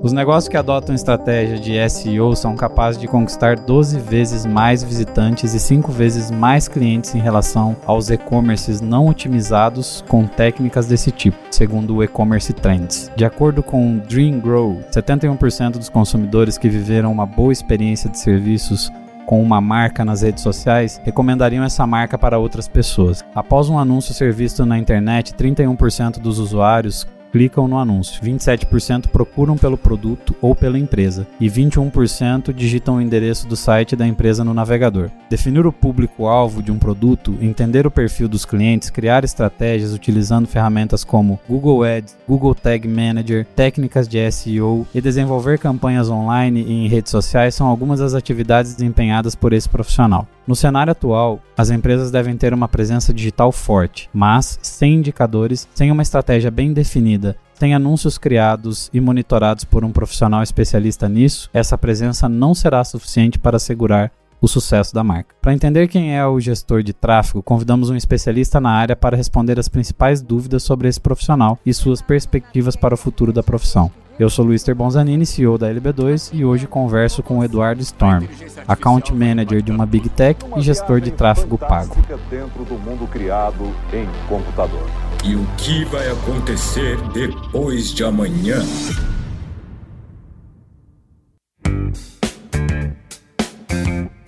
Os negócios que adotam estratégia de SEO são capazes de conquistar 12 vezes mais visitantes e 5 vezes mais clientes em relação aos e-commerces não otimizados com técnicas desse tipo, segundo o E-Commerce Trends. De acordo com Dream Grow, 71% dos consumidores que viveram uma boa experiência de serviços com uma marca nas redes sociais recomendariam essa marca para outras pessoas. Após um anúncio ser visto na internet, 31% dos usuários clicam no anúncio, 27% procuram pelo produto ou pela empresa e 21% digitam o endereço do site da empresa no navegador. Definir o público-alvo de um produto, entender o perfil dos clientes, criar estratégias utilizando ferramentas como Google Ads, Google Tag Manager, técnicas de SEO e desenvolver campanhas online e em redes sociais são algumas das atividades desempenhadas por esse profissional. No cenário atual, as empresas devem ter uma presença digital forte, mas sem indicadores, sem uma estratégia bem definida, sem anúncios criados e monitorados por um profissional especialista nisso, essa presença não será suficiente para assegurar o sucesso da marca. Para entender quem é o gestor de tráfego, convidamos um especialista na área para responder as principais dúvidas sobre esse profissional e suas perspectivas para o futuro da profissão. Eu sou Luiz Bonzanini, CEO da LB2 e hoje converso com o Eduardo Storm, Account Manager de uma Big Tech e gestor de tráfego pago. dentro do mundo criado em computador. E o que vai acontecer depois de amanhã?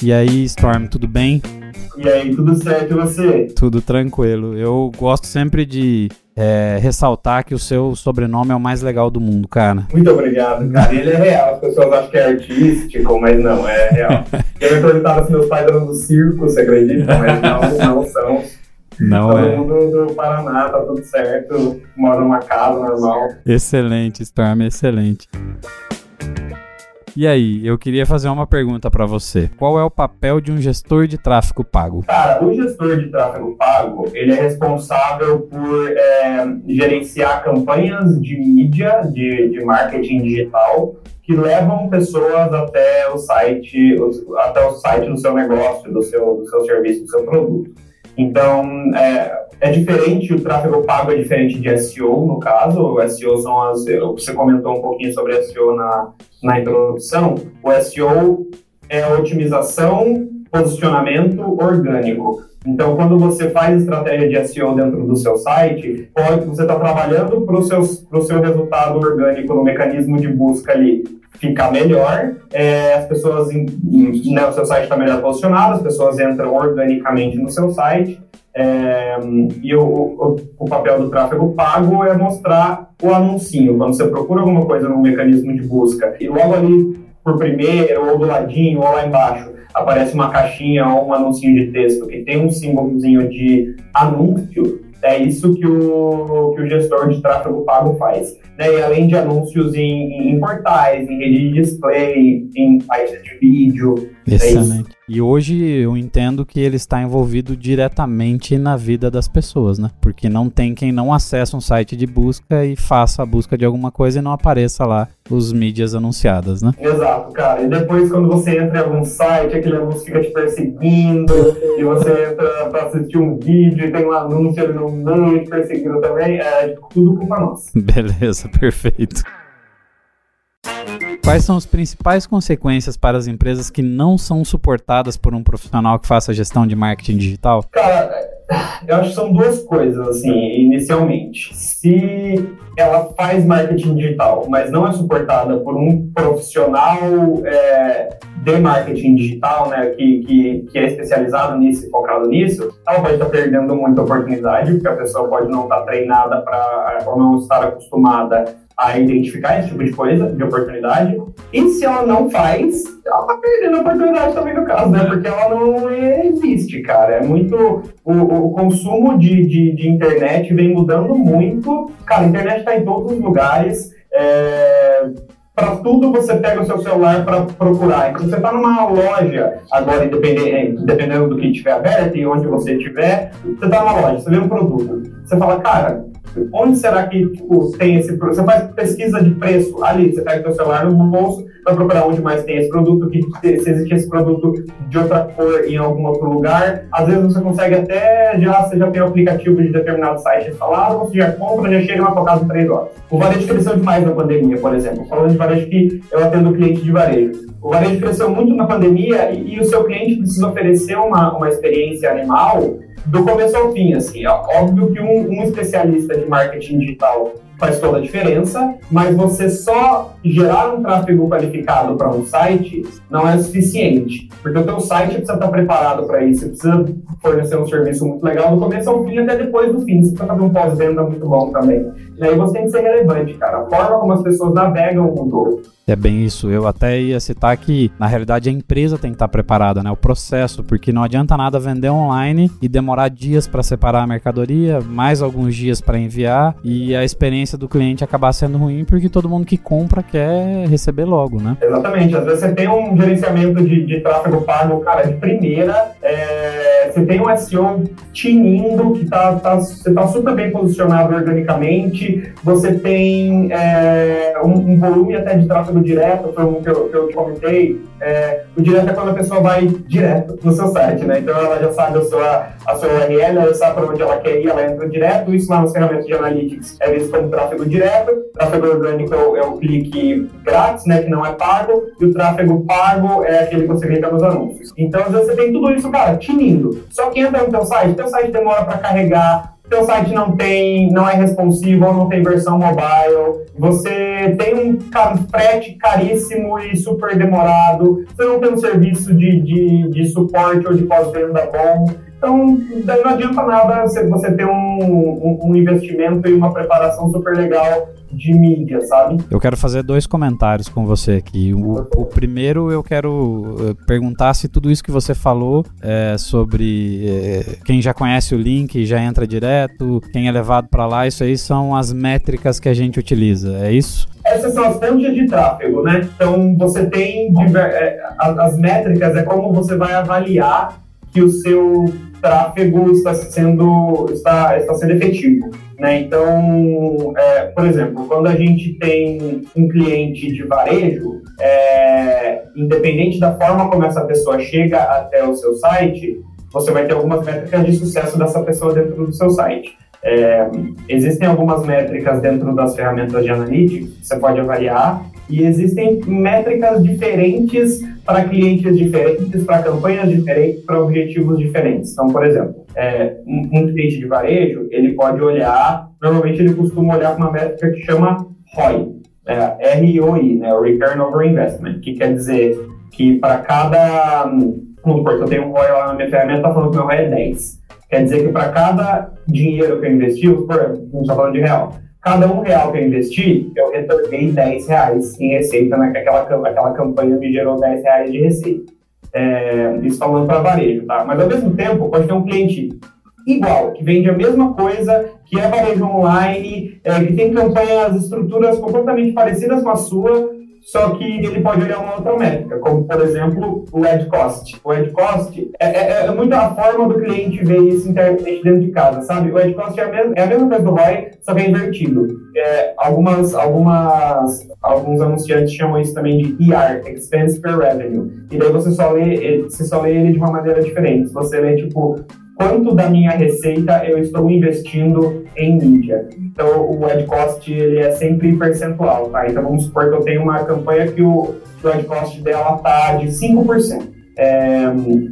E aí, Storm, tudo bem? E aí, tudo certo e você? Tudo tranquilo. Eu gosto sempre de é, ressaltar que o seu sobrenome é o mais legal do mundo, cara. Muito obrigado, cara. Ele é real. As pessoas acham que é artístico, mas não, é real. Eu me perguntava se meus pais eram do circo, você acredita? Mas não, não são. Não Todo é. mundo do Paraná, tá tudo certo. Mora numa casa normal. Excelente, Storm, excelente. E aí, eu queria fazer uma pergunta para você. Qual é o papel de um gestor de tráfego pago? Cara, o gestor de tráfego pago, ele é responsável por é, gerenciar campanhas de mídia, de, de marketing digital, que levam pessoas até o site, até o site do seu negócio, do seu, do seu serviço, do seu produto. Então, é, é diferente, o tráfego pago é diferente de SEO, no caso. O SEO são as. Você comentou um pouquinho sobre SEO na, na introdução. O SEO é otimização, posicionamento orgânico. Então, quando você faz estratégia de SEO dentro do seu site, pode, você está trabalhando para o seu, seu resultado orgânico no mecanismo de busca ali ficar melhor, é, as pessoas, né, o seu site está melhor posicionado, as pessoas entram organicamente no seu site, é, e o, o, o papel do tráfego pago é mostrar o anuncinho. Quando você procura alguma coisa no mecanismo de busca e logo ali por primeiro, ou do ladinho, ou lá embaixo, aparece uma caixinha ou um anúncio de texto que tem um símbolozinho de anúncio, é isso que o, que o gestor de tráfego pago faz. Né? E além de anúncios em, em portais, em rede de display, em sites de vídeo, Excelente. E hoje eu entendo que ele está envolvido diretamente na vida das pessoas, né? Porque não tem quem não acesse um site de busca e faça a busca de alguma coisa e não apareça lá os mídias anunciadas, né? Exato, cara. E depois, quando você entra em algum site, aquele anúncio fica te perseguindo, e você entra pra assistir um vídeo e tem um anúncio ali no meio te perseguindo também, é tudo culpa nossa. Beleza, perfeito. Quais são as principais consequências para as empresas que não são suportadas por um profissional que faça gestão de marketing digital? Cara, eu acho que são duas coisas, assim, inicialmente. Se ela faz marketing digital, mas não é suportada por um profissional é, de marketing digital, né, que, que, que é especializado nisso e focado nisso, ela pode estar perdendo muita oportunidade, porque a pessoa pode não estar treinada para ou não estar acostumada a identificar esse tipo de coisa, de oportunidade. E se ela não faz, ela tá perdendo a oportunidade também no caso, né? Porque ela não existe, cara. É muito. O, o consumo de, de, de internet vem mudando muito. Cara, a internet tá em todos os lugares. É, para tudo você pega o seu celular para procurar. Então você tá numa loja agora, independente, dependendo do que estiver aberto e onde você estiver, você tá numa loja, você vê um produto. Você fala, cara, onde será que tipo, tem esse Você faz pesquisa de preço ali, você pega seu celular no bolso, vai procurar onde mais tem esse produto, que se existe esse produto de outra cor em algum outro lugar. Às vezes você consegue até, já, você já tem o aplicativo de determinado site instalado, você já compra, já chega na sua casa em três horas. O varejo cresceu demais na pandemia, por exemplo. Falando de varejo que eu atendo cliente de varejo. O varejo cresceu muito na pandemia e, e o seu cliente precisa oferecer uma, uma experiência animal do começo ao fim, assim. É óbvio que um, um especialista de marketing digital faz toda a diferença, mas você só gerar um tráfego qualificado para um site não é suficiente, porque o teu site precisa estar preparado para isso, precisa fornecer um serviço muito legal do começo ao fim até depois do fim, você precisa fazer um pós-venda muito bom também. E aí você tem que ser relevante, cara. A forma como as pessoas navegam mudou. É bem isso. Eu até ia citar que, na realidade, a empresa tem que estar preparada, né? O processo, porque não adianta nada vender online e demorar dias para separar a mercadoria, mais alguns dias para enviar e a experiência do cliente acabar sendo ruim porque todo mundo que compra quer receber logo, né? Exatamente. Às vezes você tem um gerenciamento de, de tráfego pago, cara, de primeira, é... você tem um SEO tinindo, que tá, tá, você tá super bem posicionado organicamente, você tem é... um, um volume até de tráfego direto, um que eu, que eu comentei, é, o direto é quando a pessoa vai direto no seu site, né? Então ela já sabe a sua, a sua URL, ela sabe para onde ela quer ir, ela entra direto. Isso lá nas ferramentas de analytics é visto como tráfego direto. Tráfego orgânico é o, é o clique grátis, né? Que não é pago. E o tráfego pago é aquele que você clica nos anúncios. Então, às vezes você tem tudo isso, cara, tinindo. Só que entra no teu site, teu site demora para carregar, seu site não tem, não é responsivo ou não tem versão mobile, você tem um frete caríssimo e super demorado, você não tem um serviço de, de, de suporte ou de pós-venda bom. Então, daí não adianta nada você ter um, um, um investimento e uma preparação super legal de mídia, sabe? Eu quero fazer dois comentários com você aqui. O, o primeiro, eu quero eh, perguntar se tudo isso que você falou é, sobre é, quem já conhece o link já entra direto, quem é levado para lá, isso aí são as métricas que a gente utiliza, é isso? Essas são as fontes de tráfego, né? Então, você tem as métricas, é como você vai avaliar que o seu tráfego está sendo, está, está sendo efetivo. Né? Então, é, por exemplo, quando a gente tem um cliente de varejo, é, independente da forma como essa pessoa chega até o seu site, você vai ter algumas métricas de sucesso dessa pessoa dentro do seu site. É, existem algumas métricas dentro das ferramentas de analytics que você pode avaliar e existem métricas diferentes para clientes diferentes, para campanhas diferentes, para objetivos diferentes. Então, por exemplo, é, um, um, cliente de varejo, ele pode olhar, normalmente ele costuma olhar uma métrica que chama ROI, é, ROI, né, Return Over Investment, que quer dizer que para cada, vamos supor, se eu tenho um ROI lá na minha ferramenta, está falando que meu ROI é 10. Quer dizer que para cada dinheiro que eu investi, não está falando de real, cada um real que eu investi, eu retornei 10 reais em receita, né? Aquela, aquela campanha me gerou 10 reais de receita. É, isso falando para varejo, tá? Mas ao mesmo tempo, pode ter um cliente igual, que vende a mesma coisa, que é varejo online, é, que tem campanhas, estruturas completamente parecidas com a sua, só que ele pode olhar uma outra métrica, como, por exemplo, o ad cost. O ad cost é, é, é muito a forma do cliente ver isso internamente dentro de casa, sabe? O ad cost é a mesma, é a mesma coisa do ROI, só que é invertido. É, algumas, algumas, alguns anunciantes chamam isso também de ER, Expense per Revenue. E daí você só lê, você só lê ele de uma maneira diferente. Você lê, tipo, quanto da minha receita eu estou investindo em mídia. Então, o ad cost ele é sempre percentual, tá? Então, vamos supor que eu tenho uma campanha que o, o ad cost dela tá de 5%. É,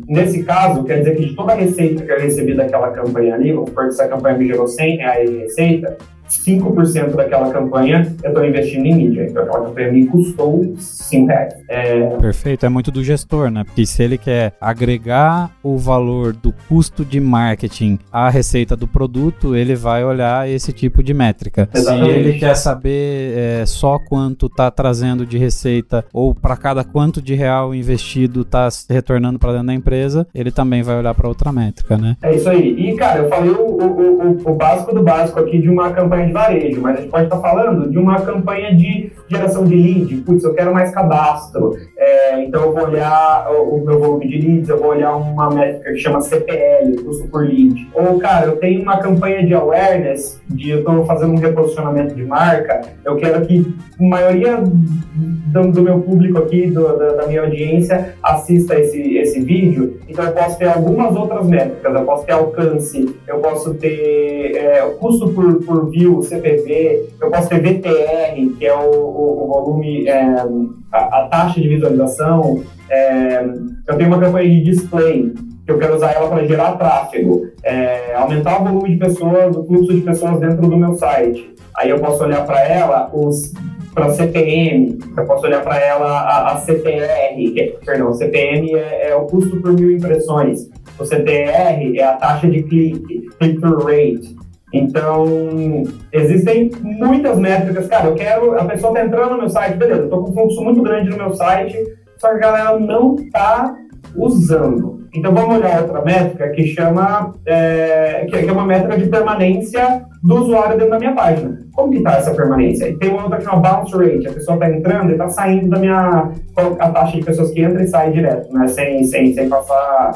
nesse caso, quer dizer que de toda a receita que eu recebi daquela campanha ali, vamos supor que essa campanha me gerou 100 reais de receita, 5% daquela campanha eu estou investindo em mídia. Então aquela campanha me custou 5 reais. É... Perfeito, é muito do gestor, né? Porque se ele quer agregar o valor do custo de marketing à receita do produto, ele vai olhar esse tipo de métrica. Exatamente. Se ele quer saber é, só quanto está trazendo de receita ou para cada quanto de real investido está retornando para dentro da empresa, ele também vai olhar para outra métrica, né? É isso aí. E, cara, eu falei o, o, o, o básico do básico aqui de uma campanha campanha de varejo, mas a gente pode estar falando de uma campanha de geração de lead. Putz, eu quero mais cadastro. É, então eu vou olhar o, o, meu volume de leads, eu vou olhar uma métrica que chama CPL, custo por lead. Ou, cara, eu tenho uma campanha de awareness, de eu estou fazendo um reposicionamento de marca, eu quero que a maioria do, do meu público aqui, do, da, da, minha audiência, assista esse, esse vídeo. Então eu posso ter algumas outras métricas, eu posso ter alcance, eu posso ter é, custo por, por view, CPV, eu posso ter VTR, que é o, o, o volume, é, a, a, taxa de visualização. É, eu tenho uma campanha de display, que eu quero usar ela para gerar tráfego, é, aumentar o volume de pessoas, o fluxo de pessoas dentro do meu site. Aí eu posso olhar para ela os para CPM, eu posso olhar para ela a, a CTR, que, é, perdão, CPM é, é, o custo por mil impressões, o CTR é a taxa de clique, click-through rate. Então, existem muitas métricas. Cara, eu quero. A pessoa está entrando no meu site, beleza, estou com um fluxo muito grande no meu site, só que a galera não está usando. Então vamos olhar outra métrica que chama é, que é uma métrica de permanência do usuário dentro da minha página. Como que está essa permanência? E tem uma outra que chama bounce rate. A pessoa está entrando e está saindo da minha a taxa de pessoas que entram e saem direto, né? Sem, sem, sem passar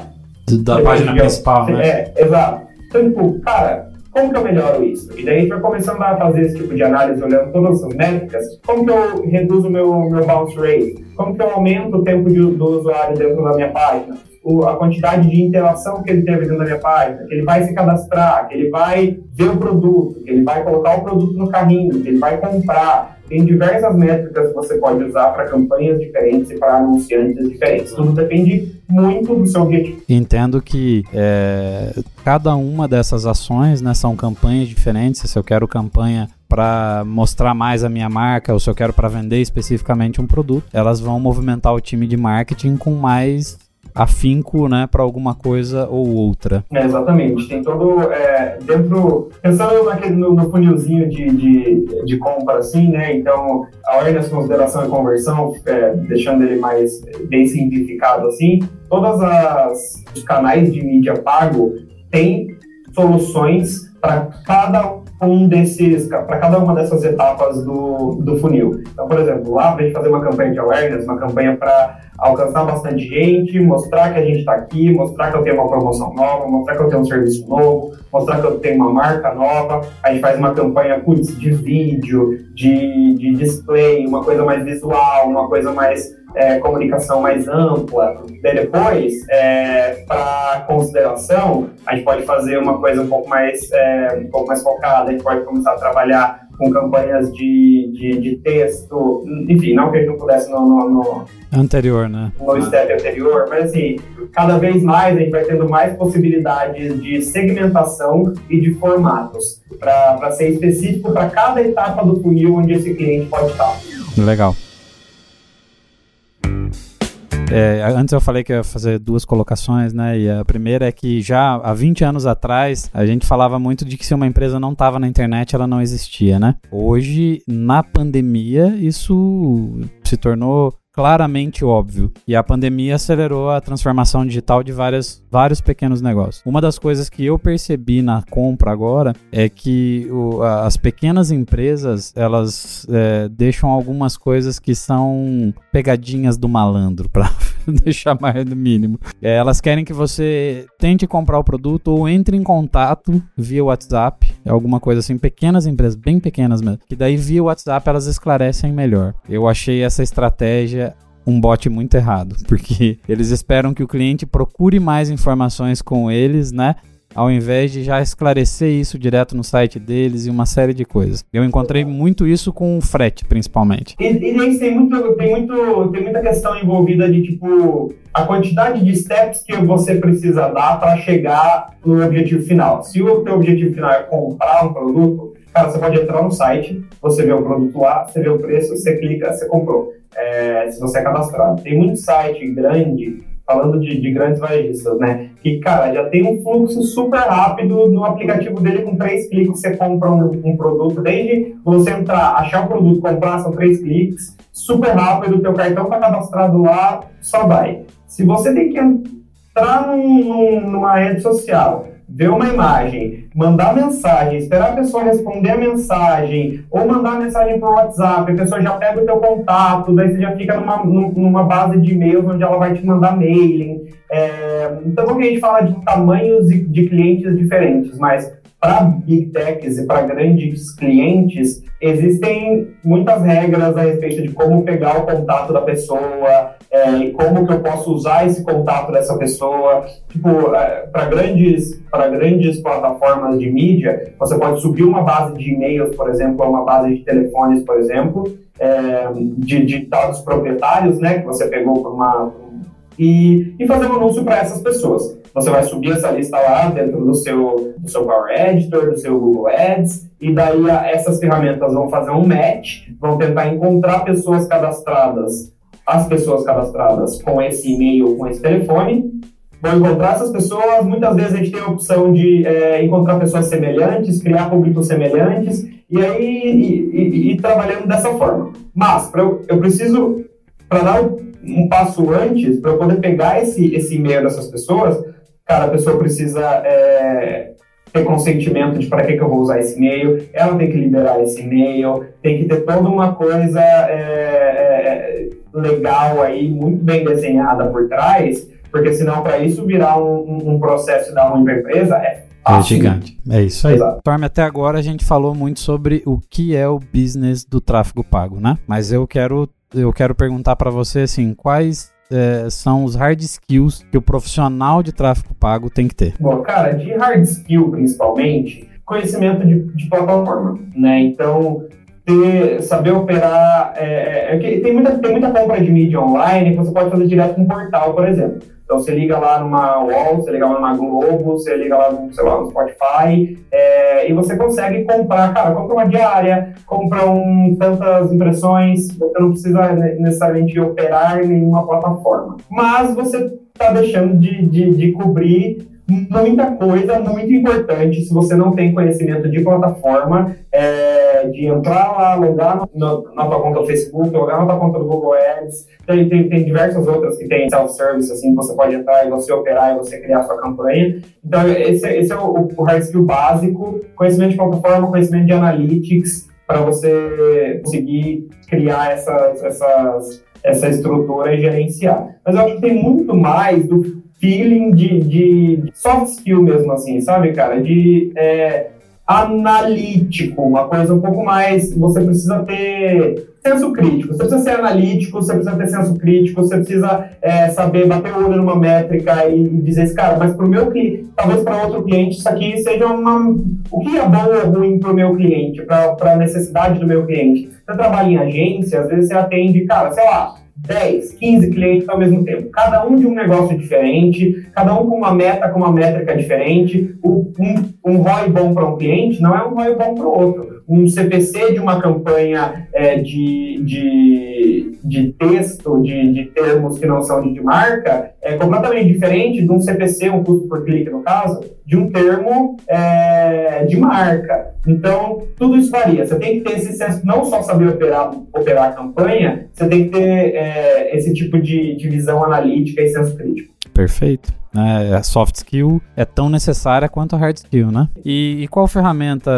da página principal, né? É, exato. Então, tipo, cara, como que eu melhoro isso? E daí a vai começando a fazer esse tipo de análise, olhando todas as métricas. Como que eu reduzo meu, meu bounce rate? Como que eu aumento o tempo de, do usuário dentro da minha página? O, a quantidade de interação que ele teve dentro da minha página, que ele vai se cadastrar, que ele vai ver o produto, que ele vai colocar o produto no carrinho, que ele vai comprar, tem diversas métricas que você pode usar para campanhas diferentes e para anunciantes diferentes. Tudo depende muito do seu objetivo. Entendo que é, cada uma dessas ações né, são campanhas diferentes. Se eu quero campanha para mostrar mais a minha marca ou se eu quero para vender especificamente um produto, elas vão movimentar o time de marketing com mais afinco, né, para alguma coisa ou outra. É, exatamente. Tem todo é, dentro pensando naquele no, no funilzinho de, de, de, compra assim, né? Então a awareness, consideração e conversão, é, deixando ele mais bem simplificado assim, todas as os canais de mídia pago têm soluções para cada um desses, para cada uma dessas etapas do, do funil. Então, por exemplo, lá para a gente fazer uma campanha de awareness, uma campanha para alcançar bastante gente, mostrar que a gente está aqui, mostrar que eu tenho uma promoção nova, mostrar que eu tenho um serviço novo, mostrar que eu tenho uma marca nova. A gente faz uma campanha putz, de vídeo, de, de display, uma coisa mais visual, uma coisa mais é, comunicação mais ampla. Depois, é, para consideração, a gente pode fazer uma coisa um pouco mais, é, um pouco mais focada, a gente pode começar a trabalhar com campanhas de, de, de texto, enfim, não que a gente não pudesse no, no, no anterior, né? No step anterior, mas assim, cada vez mais a gente vai tendo mais possibilidades de segmentação e de formatos para ser específico para cada etapa do funil onde esse cliente pode estar. Legal. É, antes eu falei que ia fazer duas colocações, né? E a primeira é que já há 20 anos atrás a gente falava muito de que se uma empresa não estava na internet, ela não existia, né? Hoje, na pandemia, isso se tornou claramente óbvio. E a pandemia acelerou a transformação digital de várias, vários pequenos negócios. Uma das coisas que eu percebi na compra agora é que o, as pequenas empresas elas é, deixam algumas coisas que são pegadinhas do malandro para deixar mais no mínimo. É, elas querem que você tente comprar o produto ou entre em contato via WhatsApp, alguma coisa assim, pequenas empresas, bem pequenas mesmo, que daí via WhatsApp elas esclarecem melhor. Eu achei essa estratégia um bot muito errado, porque eles esperam que o cliente procure mais informações com eles, né? ao invés de já esclarecer isso direto no site deles e uma série de coisas. Eu encontrei muito isso com o frete, principalmente. E, e tem, muito, tem, muito, tem muita questão envolvida de, tipo, a quantidade de steps que você precisa dar para chegar no objetivo final. Se o teu objetivo final é comprar um produto, cara, você pode entrar no site, você vê o produto lá, você vê o preço, você clica, você comprou. É, se você é cadastrado. Tem muito site grande falando de, de, grandes varejistas, né? Que, cara, já tem um fluxo super rápido no aplicativo dele, com três cliques você compra um, um produto, desde você entrar, achar o produto, comprar, são três cliques, super rápido, teu cartão tá cadastrado lá, só vai. Se você tem que entrar num, numa rede social, ver uma imagem, mandar mensagem, esperar a pessoa responder a mensagem, ou mandar mensagem por WhatsApp, a pessoa já pega o teu contato, daí você já fica numa, numa base de e-mails onde ela vai te mandar mailing. É, então, a gente fala de tamanhos de clientes diferentes, mas para big techs e para grandes clientes, existem muitas regras a respeito de como pegar o contato da pessoa é, e como que eu posso usar esse contato dessa pessoa. Tipo, é, para grandes, grandes plataformas de mídia, você pode subir uma base de e-mails, por exemplo, ou uma base de telefones, por exemplo, é, de, de dados proprietários, né, que você pegou por uma e, e fazer um anúncio para essas pessoas. Você vai subir essa lista lá dentro do seu, do seu Power Editor, do seu Google Ads, e daí a, essas ferramentas vão fazer um match, vão tentar encontrar pessoas cadastradas, as pessoas cadastradas com esse e-mail, com esse telefone, vão encontrar essas pessoas. Muitas vezes a gente tem a opção de é, encontrar pessoas semelhantes, criar públicos semelhantes, e aí ir trabalhando dessa forma. Mas pra eu, eu preciso, para dar um passo antes, para eu poder pegar esse, esse e-mail dessas pessoas, cara, a pessoa precisa é, ter consentimento de para que, que eu vou usar esse e-mail, ela tem que liberar esse e-mail, tem que ter toda uma coisa é, é, legal aí, muito bem desenhada por trás, porque senão para isso virar um, um processo da uma empresa é é gigante. É isso aí. Torme, até agora a gente falou muito sobre o que é o business do tráfego pago, né? Mas eu quero eu quero perguntar para você assim, quais é, são os hard skills que o profissional de tráfego pago tem que ter? Bom, cara, de hard skill principalmente, conhecimento de, de plataforma, né? Então, ter, saber operar. É, é, é tem, muita, tem muita compra de mídia online que você pode fazer direto com portal, por exemplo. Então você liga lá numa Wall, você liga lá numa Globo, você liga lá no, sei lá, no Spotify, é, e você consegue comprar, cara, compra uma diária, compra um, tantas impressões, você não precisa necessariamente operar em nenhuma plataforma. Mas você está deixando de, de, de cobrir muita coisa muito importante se você não tem conhecimento de plataforma, é, de entrar lá, logar no, na tua conta do Facebook, logar na tua conta do Google Ads. Tem, tem, tem diversas outras que tem self-service, assim, você pode entrar e você operar e você criar sua campanha. Então, esse, esse é o, o hard skill básico, conhecimento de plataforma, conhecimento de analytics, para você conseguir criar essas, essas, essa estrutura e gerenciar. Mas eu acho que tem muito mais do feeling de, de soft skill mesmo, assim, sabe, cara? De é, analítico, uma coisa um pouco mais. Você precisa ter senso crítico. Você precisa ser analítico, você precisa ter senso crítico, você precisa é, saber bater o olho numa métrica e, e dizer, assim, cara, mas para o meu cliente, talvez para outro cliente, isso aqui seja uma. O que é bom ou ruim para o meu cliente, para a necessidade do meu cliente? Você trabalha em agência, às vezes você atende, cara, sei lá 10, 15 clientes ao mesmo tempo, cada um de um negócio diferente, cada um com uma meta, com uma métrica diferente. Um, um ROI bom para um cliente não é um ROI bom para o outro. Um CPC de uma campanha é, de, de, de texto, de, de termos que não são de, de marca, é completamente diferente de um CPC, um custo por clique no caso, de um termo é, de marca. Então, tudo isso varia. Você tem que ter esse senso, não só saber operar, operar a campanha, você tem que ter é, esse tipo de, de visão analítica e senso crítico. Perfeito. É, a soft skill é tão necessária quanto a hard skill, né? E, e qual ferramenta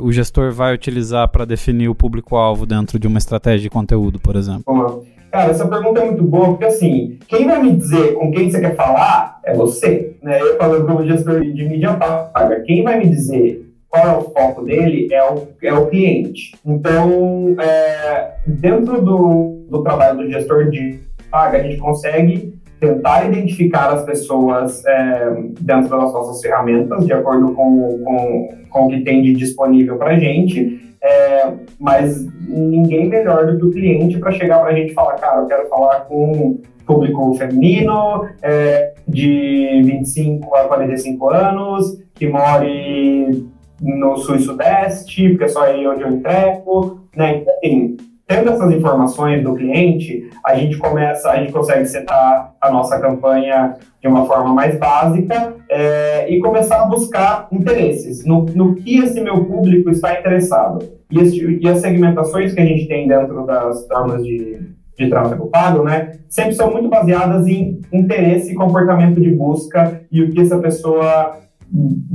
o gestor vai utilizar para definir o público-alvo dentro de uma estratégia de conteúdo, por exemplo? Bom, cara, essa pergunta é muito boa, porque assim, quem vai me dizer com quem você quer falar é você. Né? Eu falando como gestor de mídia paga, quem vai me dizer qual é o foco dele é o, é o cliente. Então, é, dentro do, do trabalho do gestor de paga, a gente consegue tentar identificar as pessoas é, dentro das nossas ferramentas, de acordo com, com, com o que tem de disponível para a gente, é, mas ninguém melhor do que o cliente para chegar para a gente e falar, cara, eu quero falar com público feminino, é, de 25 a 45 anos, que more no sul e sudeste, porque é só aí onde eu entrego, né? Assim, tendo essas informações do cliente, a gente começa, a gente consegue setar a nossa campanha de uma forma mais básica é, e começar a buscar interesses no, no que esse meu público está interessado. E, esse, e as segmentações que a gente tem dentro das formas de, de tráfego pago, né, sempre são muito baseadas em interesse e comportamento de busca e o que essa pessoa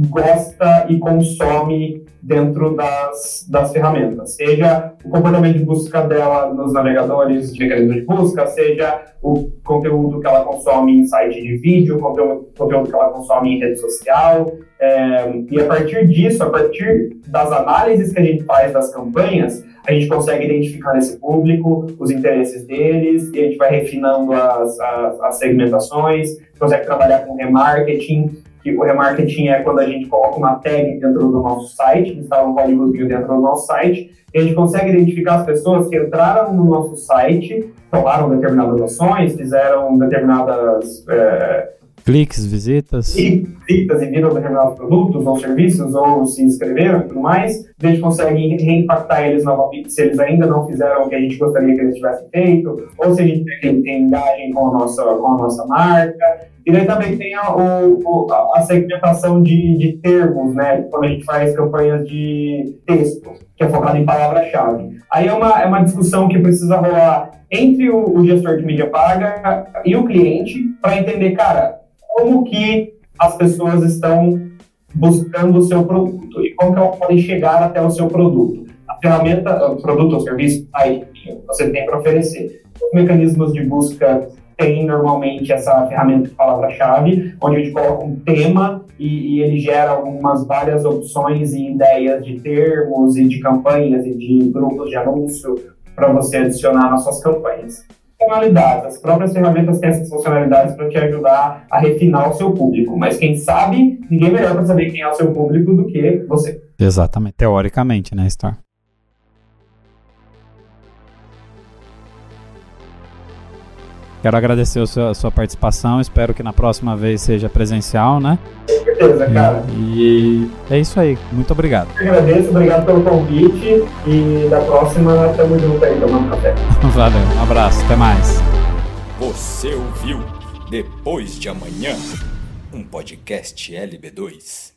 gosta e consome dentro das, das ferramentas, seja o comportamento de busca dela nos navegadores de mecanismo de busca, seja o conteúdo que ela consome em site de vídeo, conteúdo, conteúdo que ela consome em rede social, é, e a partir disso, a partir das análises que a gente faz das campanhas, a gente consegue identificar esse público, os interesses deles, e a gente vai refinando as, as, as segmentações, consegue trabalhar com remarketing, que o remarketing é quando a gente coloca uma tag dentro do nosso site, instala um código dentro do nosso site, e a gente consegue identificar as pessoas que entraram no nosso site, tomaram determinadas ações, fizeram determinadas é, cliques, visitas. visitas e viram determinados produtos ou serviços, ou se inscreveram e tudo mais. A gente consegue reimpactar eles novamente se eles ainda não fizeram o que a gente gostaria que eles tivessem feito, ou se a gente tem, tem engagem com a nossa, com a nossa marca. E daí também tem a, o, a segmentação de, de termos, né? Quando a gente faz campanhas de texto, que é focado em palavra-chave. Aí é uma, é uma discussão que precisa rolar entre o, o gestor de mídia paga e o cliente para entender, cara, como que as pessoas estão buscando o seu produto e como que elas podem chegar até o seu produto. A ferramenta, o produto ou serviço, aí você tem para oferecer. Os mecanismos de busca tem normalmente essa ferramenta de palavra-chave, onde a gente coloca um tema e, e, ele gera algumas várias opções e ideias de termos e de campanhas e de grupos de anúncio para você adicionar nas suas campanhas funcionalidades. As próprias ferramentas têm essas funcionalidades para te ajudar a refinar o seu público. Mas quem sabe, ninguém melhor para saber quem é o seu público do que você. Exatamente, teoricamente, né, Star? Quero agradecer a sua, a sua, participação. Espero que na próxima vez seja presencial, né? Com certeza, cara. E, e é isso aí. Muito obrigado. Eu agradeço, obrigado pelo convite. E da próxima, estamos juntos aí tomando café. Valeu, um abraço, até mais. Você ouviu Depois de Amanhã, um podcast LB2.